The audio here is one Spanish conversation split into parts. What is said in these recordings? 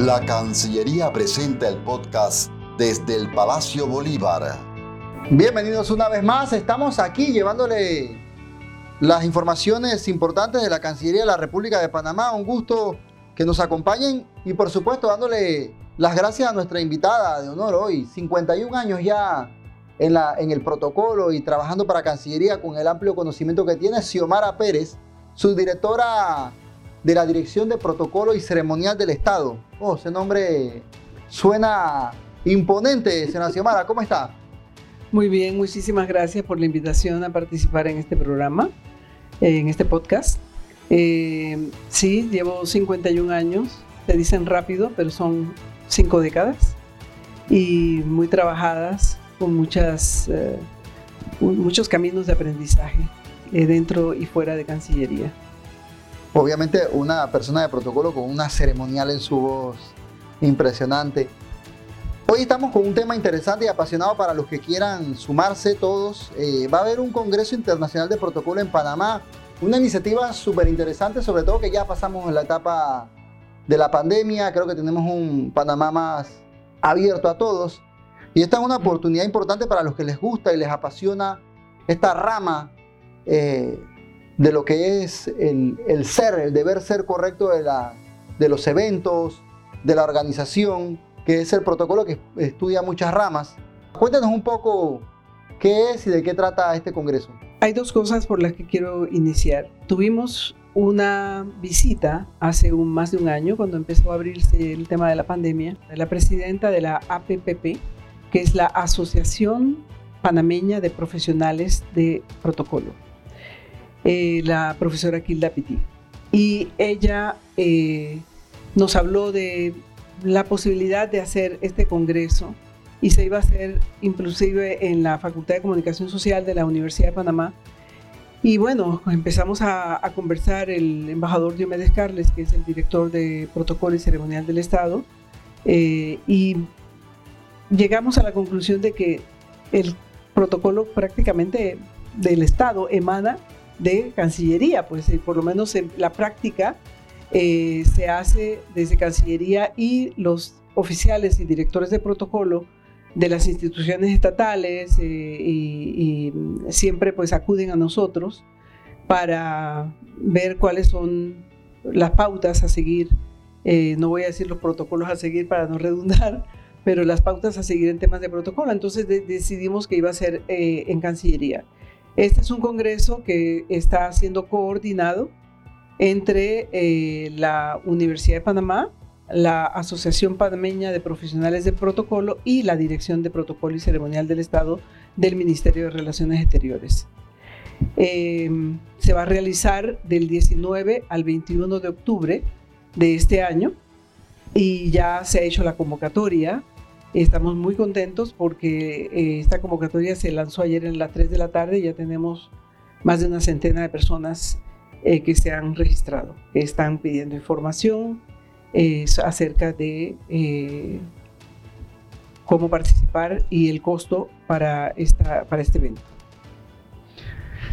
La Cancillería presenta el podcast desde el Palacio Bolívar. Bienvenidos una vez más, estamos aquí llevándole las informaciones importantes de la Cancillería de la República de Panamá. Un gusto que nos acompañen y por supuesto dándole las gracias a nuestra invitada de honor hoy, 51 años ya en, el protocolo y trabajando para Cancillería con el amplio conocimiento que tiene, Xiomara Pérez, subdirectora de la Dirección de Protocolo y Ceremonial del Estado. Oh, ese nombre suena imponente, señora Xiomara. ¿Cómo está? Muy bien, muchísimas gracias por la invitación a participar en este programa, en este podcast. Eh, sí, llevo 51 años, se dicen rápido, pero son cinco décadas y muy trabajadas con muchas, eh, muchos caminos de aprendizaje eh, dentro y fuera de Cancillería obviamente una persona de protocolo con una ceremonial en su voz impresionante. Hoy estamos con un tema interesante y apasionado para los que quieran sumarse todos. Eh, va a haber un Congreso Internacional de Protocolo en Panamá, una iniciativa súper interesante, sobre todo que ya pasamos en la etapa de la pandemia, creo que tenemos un Panamá más abierto a todos. Y esta es una oportunidad importante para los que les gusta y les apasiona esta rama eh, de lo que es el, ser, el deber ser correcto de, la, de los eventos, de la organización, que es el protocolo que estudia muchas ramas. Cuéntanos un poco qué es y de qué trata este congreso. Hay dos cosas por las que quiero iniciar. Tuvimos una visita hace un, más de un año, cuando empezó a abrirse el tema de la pandemia, de la presidenta de la APPP, que es la Asociación Panameña de Profesionales de Protocolo. Eh, la profesora Kilda Pitti. Y ella eh, nos habló de la posibilidad de hacer este congreso y se iba a hacer inclusive en la Facultad de Comunicación Social de la Universidad de Panamá. Y bueno, empezamos a, conversar el embajador Diomedes Carles, que es el director de Protocolo y Ceremonial del Estado, eh, y llegamos a la conclusión de que el protocolo prácticamente del Estado emana de Cancillería, pues eh, por lo menos en la práctica eh, se hace desde Cancillería y los oficiales y directores de protocolo de las instituciones estatales eh, y, siempre pues acuden a nosotros para ver cuáles son las pautas a seguir. no voy a decir los protocolos a seguir para no redundar, pero las pautas a seguir en temas de protocolo. Entonces decidimos que iba a ser en Cancillería. Este es un congreso que está siendo coordinado entre eh, la Universidad de Panamá, la Asociación Panameña de Profesionales de Protocolo y la Dirección de Protocolo y Ceremonial del Estado del Ministerio de Relaciones Exteriores. Em, se va a realizar del 19 al 21 de octubre de este año y ya se ha hecho la convocatoria Estamos muy contentos porque eh, esta convocatoria se lanzó ayer en las 3 de la tarde y ya tenemos más de una centena de personas eh, que se han registrado, que están pidiendo información eh, acerca de cómo participar y el costo para, esta, para este evento.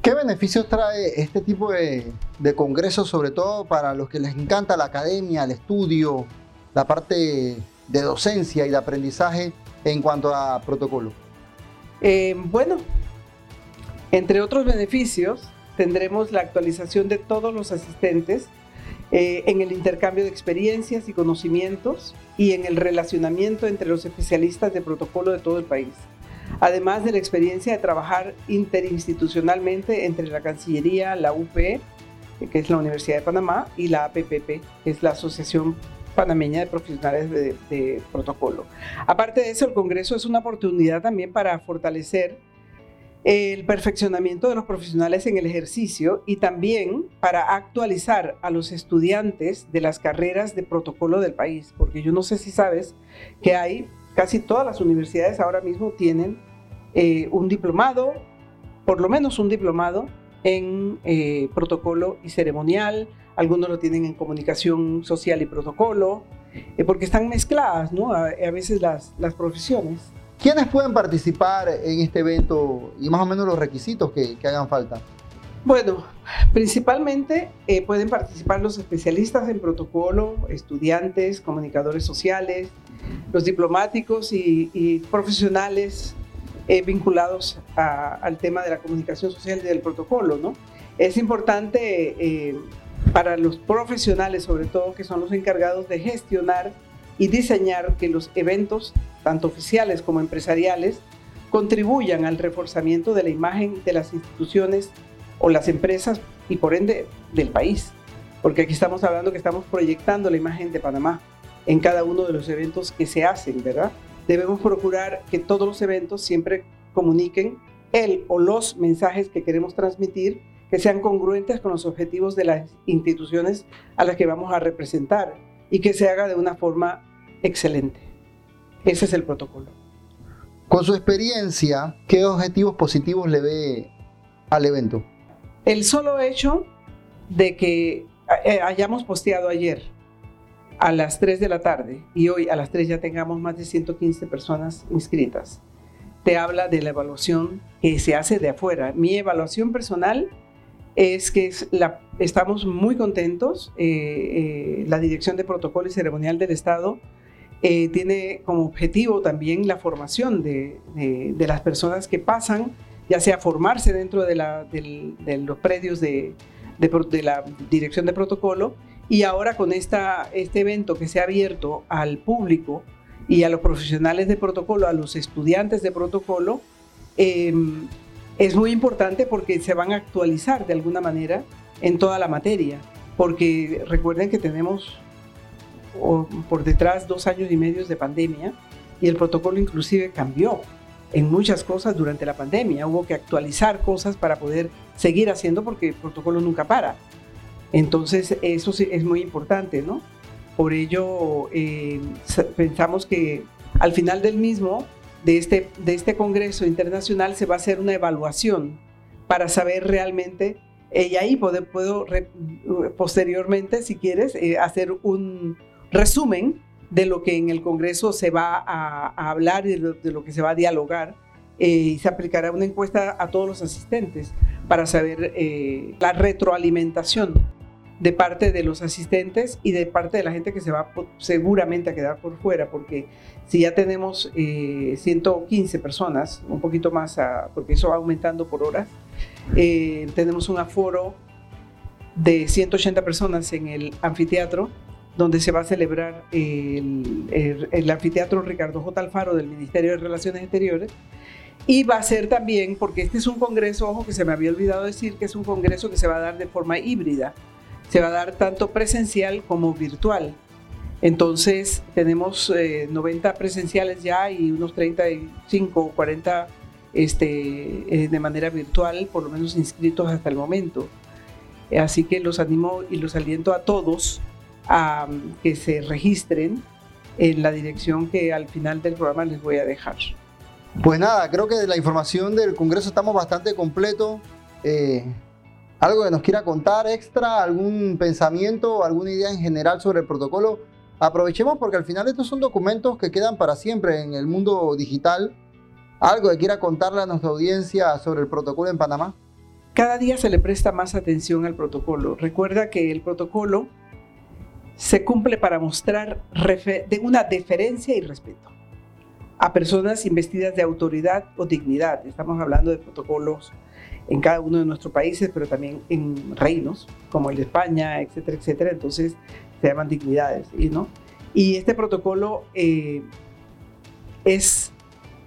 ¿Qué beneficios trae este tipo de, de congresos, sobre todo para los que les encanta la academia, el estudio, la parte de docencia y de aprendizaje en cuanto a protocolo? Eh, bueno, entre otros beneficios, tendremos la actualización de todos los asistentes eh, en el intercambio de experiencias y conocimientos y en el relacionamiento entre los especialistas de protocolo de todo el país. Además de la experiencia de trabajar interinstitucionalmente entre la Cancillería, la UP, que es la Universidad de Panamá, y la APPP, que es la Asociación panameña de profesionales de, protocolo. Aparte de eso, el Congreso es una oportunidad también para fortalecer el perfeccionamiento de los profesionales en el ejercicio y también para actualizar a los estudiantes de las carreras de protocolo del país, porque yo no sé si sabes que hay, casi todas las universidades ahora mismo tienen eh, un diplomado, por lo menos un diplomado en eh, protocolo y ceremonial, algunos lo tienen en comunicación social y protocolo, eh, porque están mezcladas, ¿no? A, veces las, las profesiones. ¿Quiénes pueden participar en este evento y más o menos los requisitos que, que hagan falta? Bueno, principalmente eh, pueden participar los especialistas en protocolo, estudiantes, comunicadores sociales, los diplomáticos y, profesionales eh, vinculados al tema de la comunicación social y del protocolo, ¿no? Es importante eh, para los profesionales, sobre todo, que son los encargados de gestionar y diseñar que los eventos, tanto oficiales como empresariales, contribuyan al reforzamiento de la imagen de las instituciones o las empresas y por ende del país. Porque aquí estamos hablando que estamos proyectando la imagen de Panamá en cada uno de los eventos que se hacen, ¿verdad? Debemos procurar que todos los eventos siempre comuniquen el o los mensajes que queremos transmitir que sean congruentes con los objetivos de las instituciones a las que vamos a representar y que se haga de una forma excelente. Ese es el protocolo. Con su experiencia, ¿qué objetivos positivos le ve al evento? El solo hecho de que eh, hayamos posteado ayer a las 3 de la tarde y hoy a las 3 ya tengamos más de 115 personas inscritas, te habla de la evaluación que se hace de afuera. Mi evaluación personal es que estamos muy contentos. Eh, eh, la Dirección de Protocolo y Ceremonial del Estado tiene como objetivo también la formación de, de las personas que pasan ya sea formarse dentro de, los predios de, la dirección de protocolo y ahora con este evento que se ha abierto al público y a los profesionales de protocolo, a los estudiantes de protocolo, em, es muy importante porque se van a actualizar de alguna manera en toda la materia, porque recuerden que tenemos por detrás dos años y medio de pandemia y el protocolo inclusive cambió en muchas cosas durante la pandemia. Hubo que actualizar cosas para poder seguir haciendo porque el protocolo nunca para. Entonces, eso es muy importante, ¿no? Por ello, eh, pensamos que al final del mismo, de este, de este Congreso Internacional, se va a hacer una evaluación para saber realmente, eh, y ahí puedo, puedo posteriormente, si quieres, eh, hacer un resumen de lo que en el Congreso se va a, hablar y de lo, que se va a dialogar. Y se aplicará una encuesta a todos los asistentes para saber la retroalimentación de parte de los asistentes y de parte de la gente que se va seguramente a quedar por fuera, porque si ya tenemos 115 eh, personas, un poquito más, porque eso va aumentando por horas, tenemos un aforo de 180 personas en el anfiteatro donde se va a celebrar el, anfiteatro Ricardo J. Alfaro del Ministerio de Relaciones Exteriores. Y va a ser también, porque este es un congreso, ojo que se me había olvidado decir que es un congreso que se va a dar de forma híbrida. Se va a dar tanto presencial como virtual. Entonces tenemos 90 eh, presenciales ya y unos 35 o 40 este, eh, de manera virtual, por lo menos inscritos hasta el momento. Así que los animo y los aliento a todos a que se registren en la dirección que al final del programa les voy a dejar. Pues nada, creo que de la información del Congreso estamos bastante completos. Eh, ¿Algo que nos quiera contar extra? ¿Algún pensamiento alguna idea en general sobre el protocolo? Aprovechemos porque al final estos son documentos que quedan para siempre en el mundo digital. ¿Algo que quiera contarle a nuestra audiencia sobre el protocolo en Panamá? Cada día se le presta más atención al protocolo. Recuerda que el protocolo se cumple para mostrar de una deferencia y respeto a personas investidas de autoridad o dignidad. Estamos hablando de protocolos en cada uno de nuestros países, pero también en reinos como el de España, etcétera, etcétera. Entonces se llaman dignidades, ¿no? Y este protocolo eh, es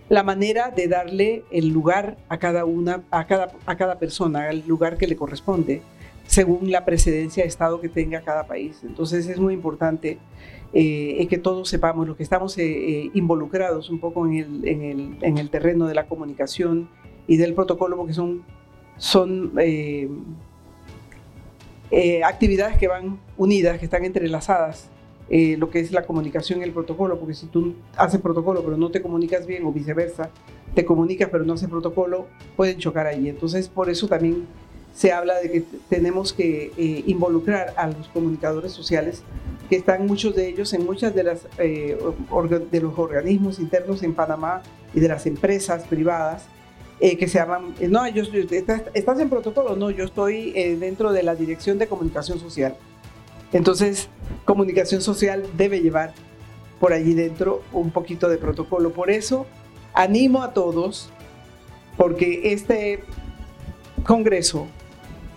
la manera de darle el lugar a cada una, a cada, a cada persona, el lugar que le corresponde según la precedencia de Estado que tenga cada país. Entonces es muy importante eh, que todos sepamos, los que estamos eh, eh, involucrados un poco en el, en, el, en el, terreno de la comunicación y del protocolo, porque son, son actividades que van unidas, que están entrelazadas. lo que es la comunicación y el protocolo, porque si tú haces protocolo pero no te comunicas bien o viceversa, te comunicas pero no haces protocolo, pueden chocar ahí. Entonces, por eso también se habla de que tenemos que eh, involucrar a los comunicadores sociales, que están muchos de ellos en muchas de, eh, los organismos internos en Panamá y de las empresas privadas, eh, que se llaman, no, yo, estás, en protocolo, no, yo estoy dentro de la Dirección de Comunicación Social. Entonces, comunicación social debe llevar por allí dentro un poquito de protocolo. Por eso, animo a todos, porque este Congreso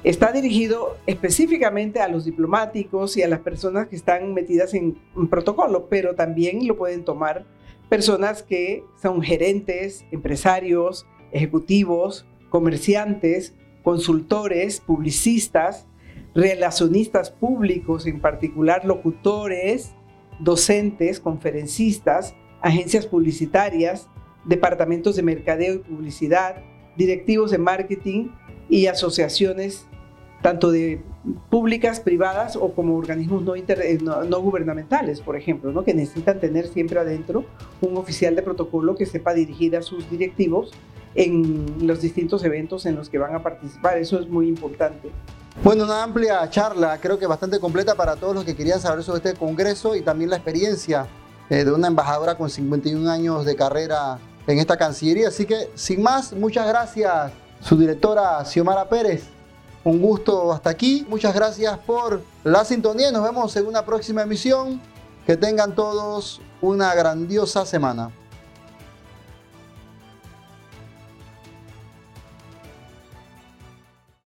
está dirigido específicamente a los diplomáticos y a las personas que están metidas en un protocolo, pero también lo pueden tomar personas que son gerentes, empresarios, ejecutivos, comerciantes, consultores, publicistas, relacionistas públicos, en particular locutores, docentes, conferencistas, agencias publicitarias, departamentos de mercadeo y publicidad, directivos de marketing y asociaciones tanto de públicas, privadas o como organismos no, eh, no, gubernamentales, por ejemplo, ¿no? que necesitan tener siempre adentro un oficial de protocolo que sepa dirigir a sus directivos en los distintos eventos en los que van a participar. Eso es muy importante. Bueno, una amplia charla, creo que bastante completa para todos los que querían saber sobre este congreso y también la experiencia eh, de una embajadora con 51 años de carrera en esta Cancillería. Así que, sin más, muchas gracias, su directora Xiomara Pérez. Un gusto hasta aquí. Muchas gracias por la sintonía. Nos vemos en una próxima emisión. Que tengan todos una grandiosa semana.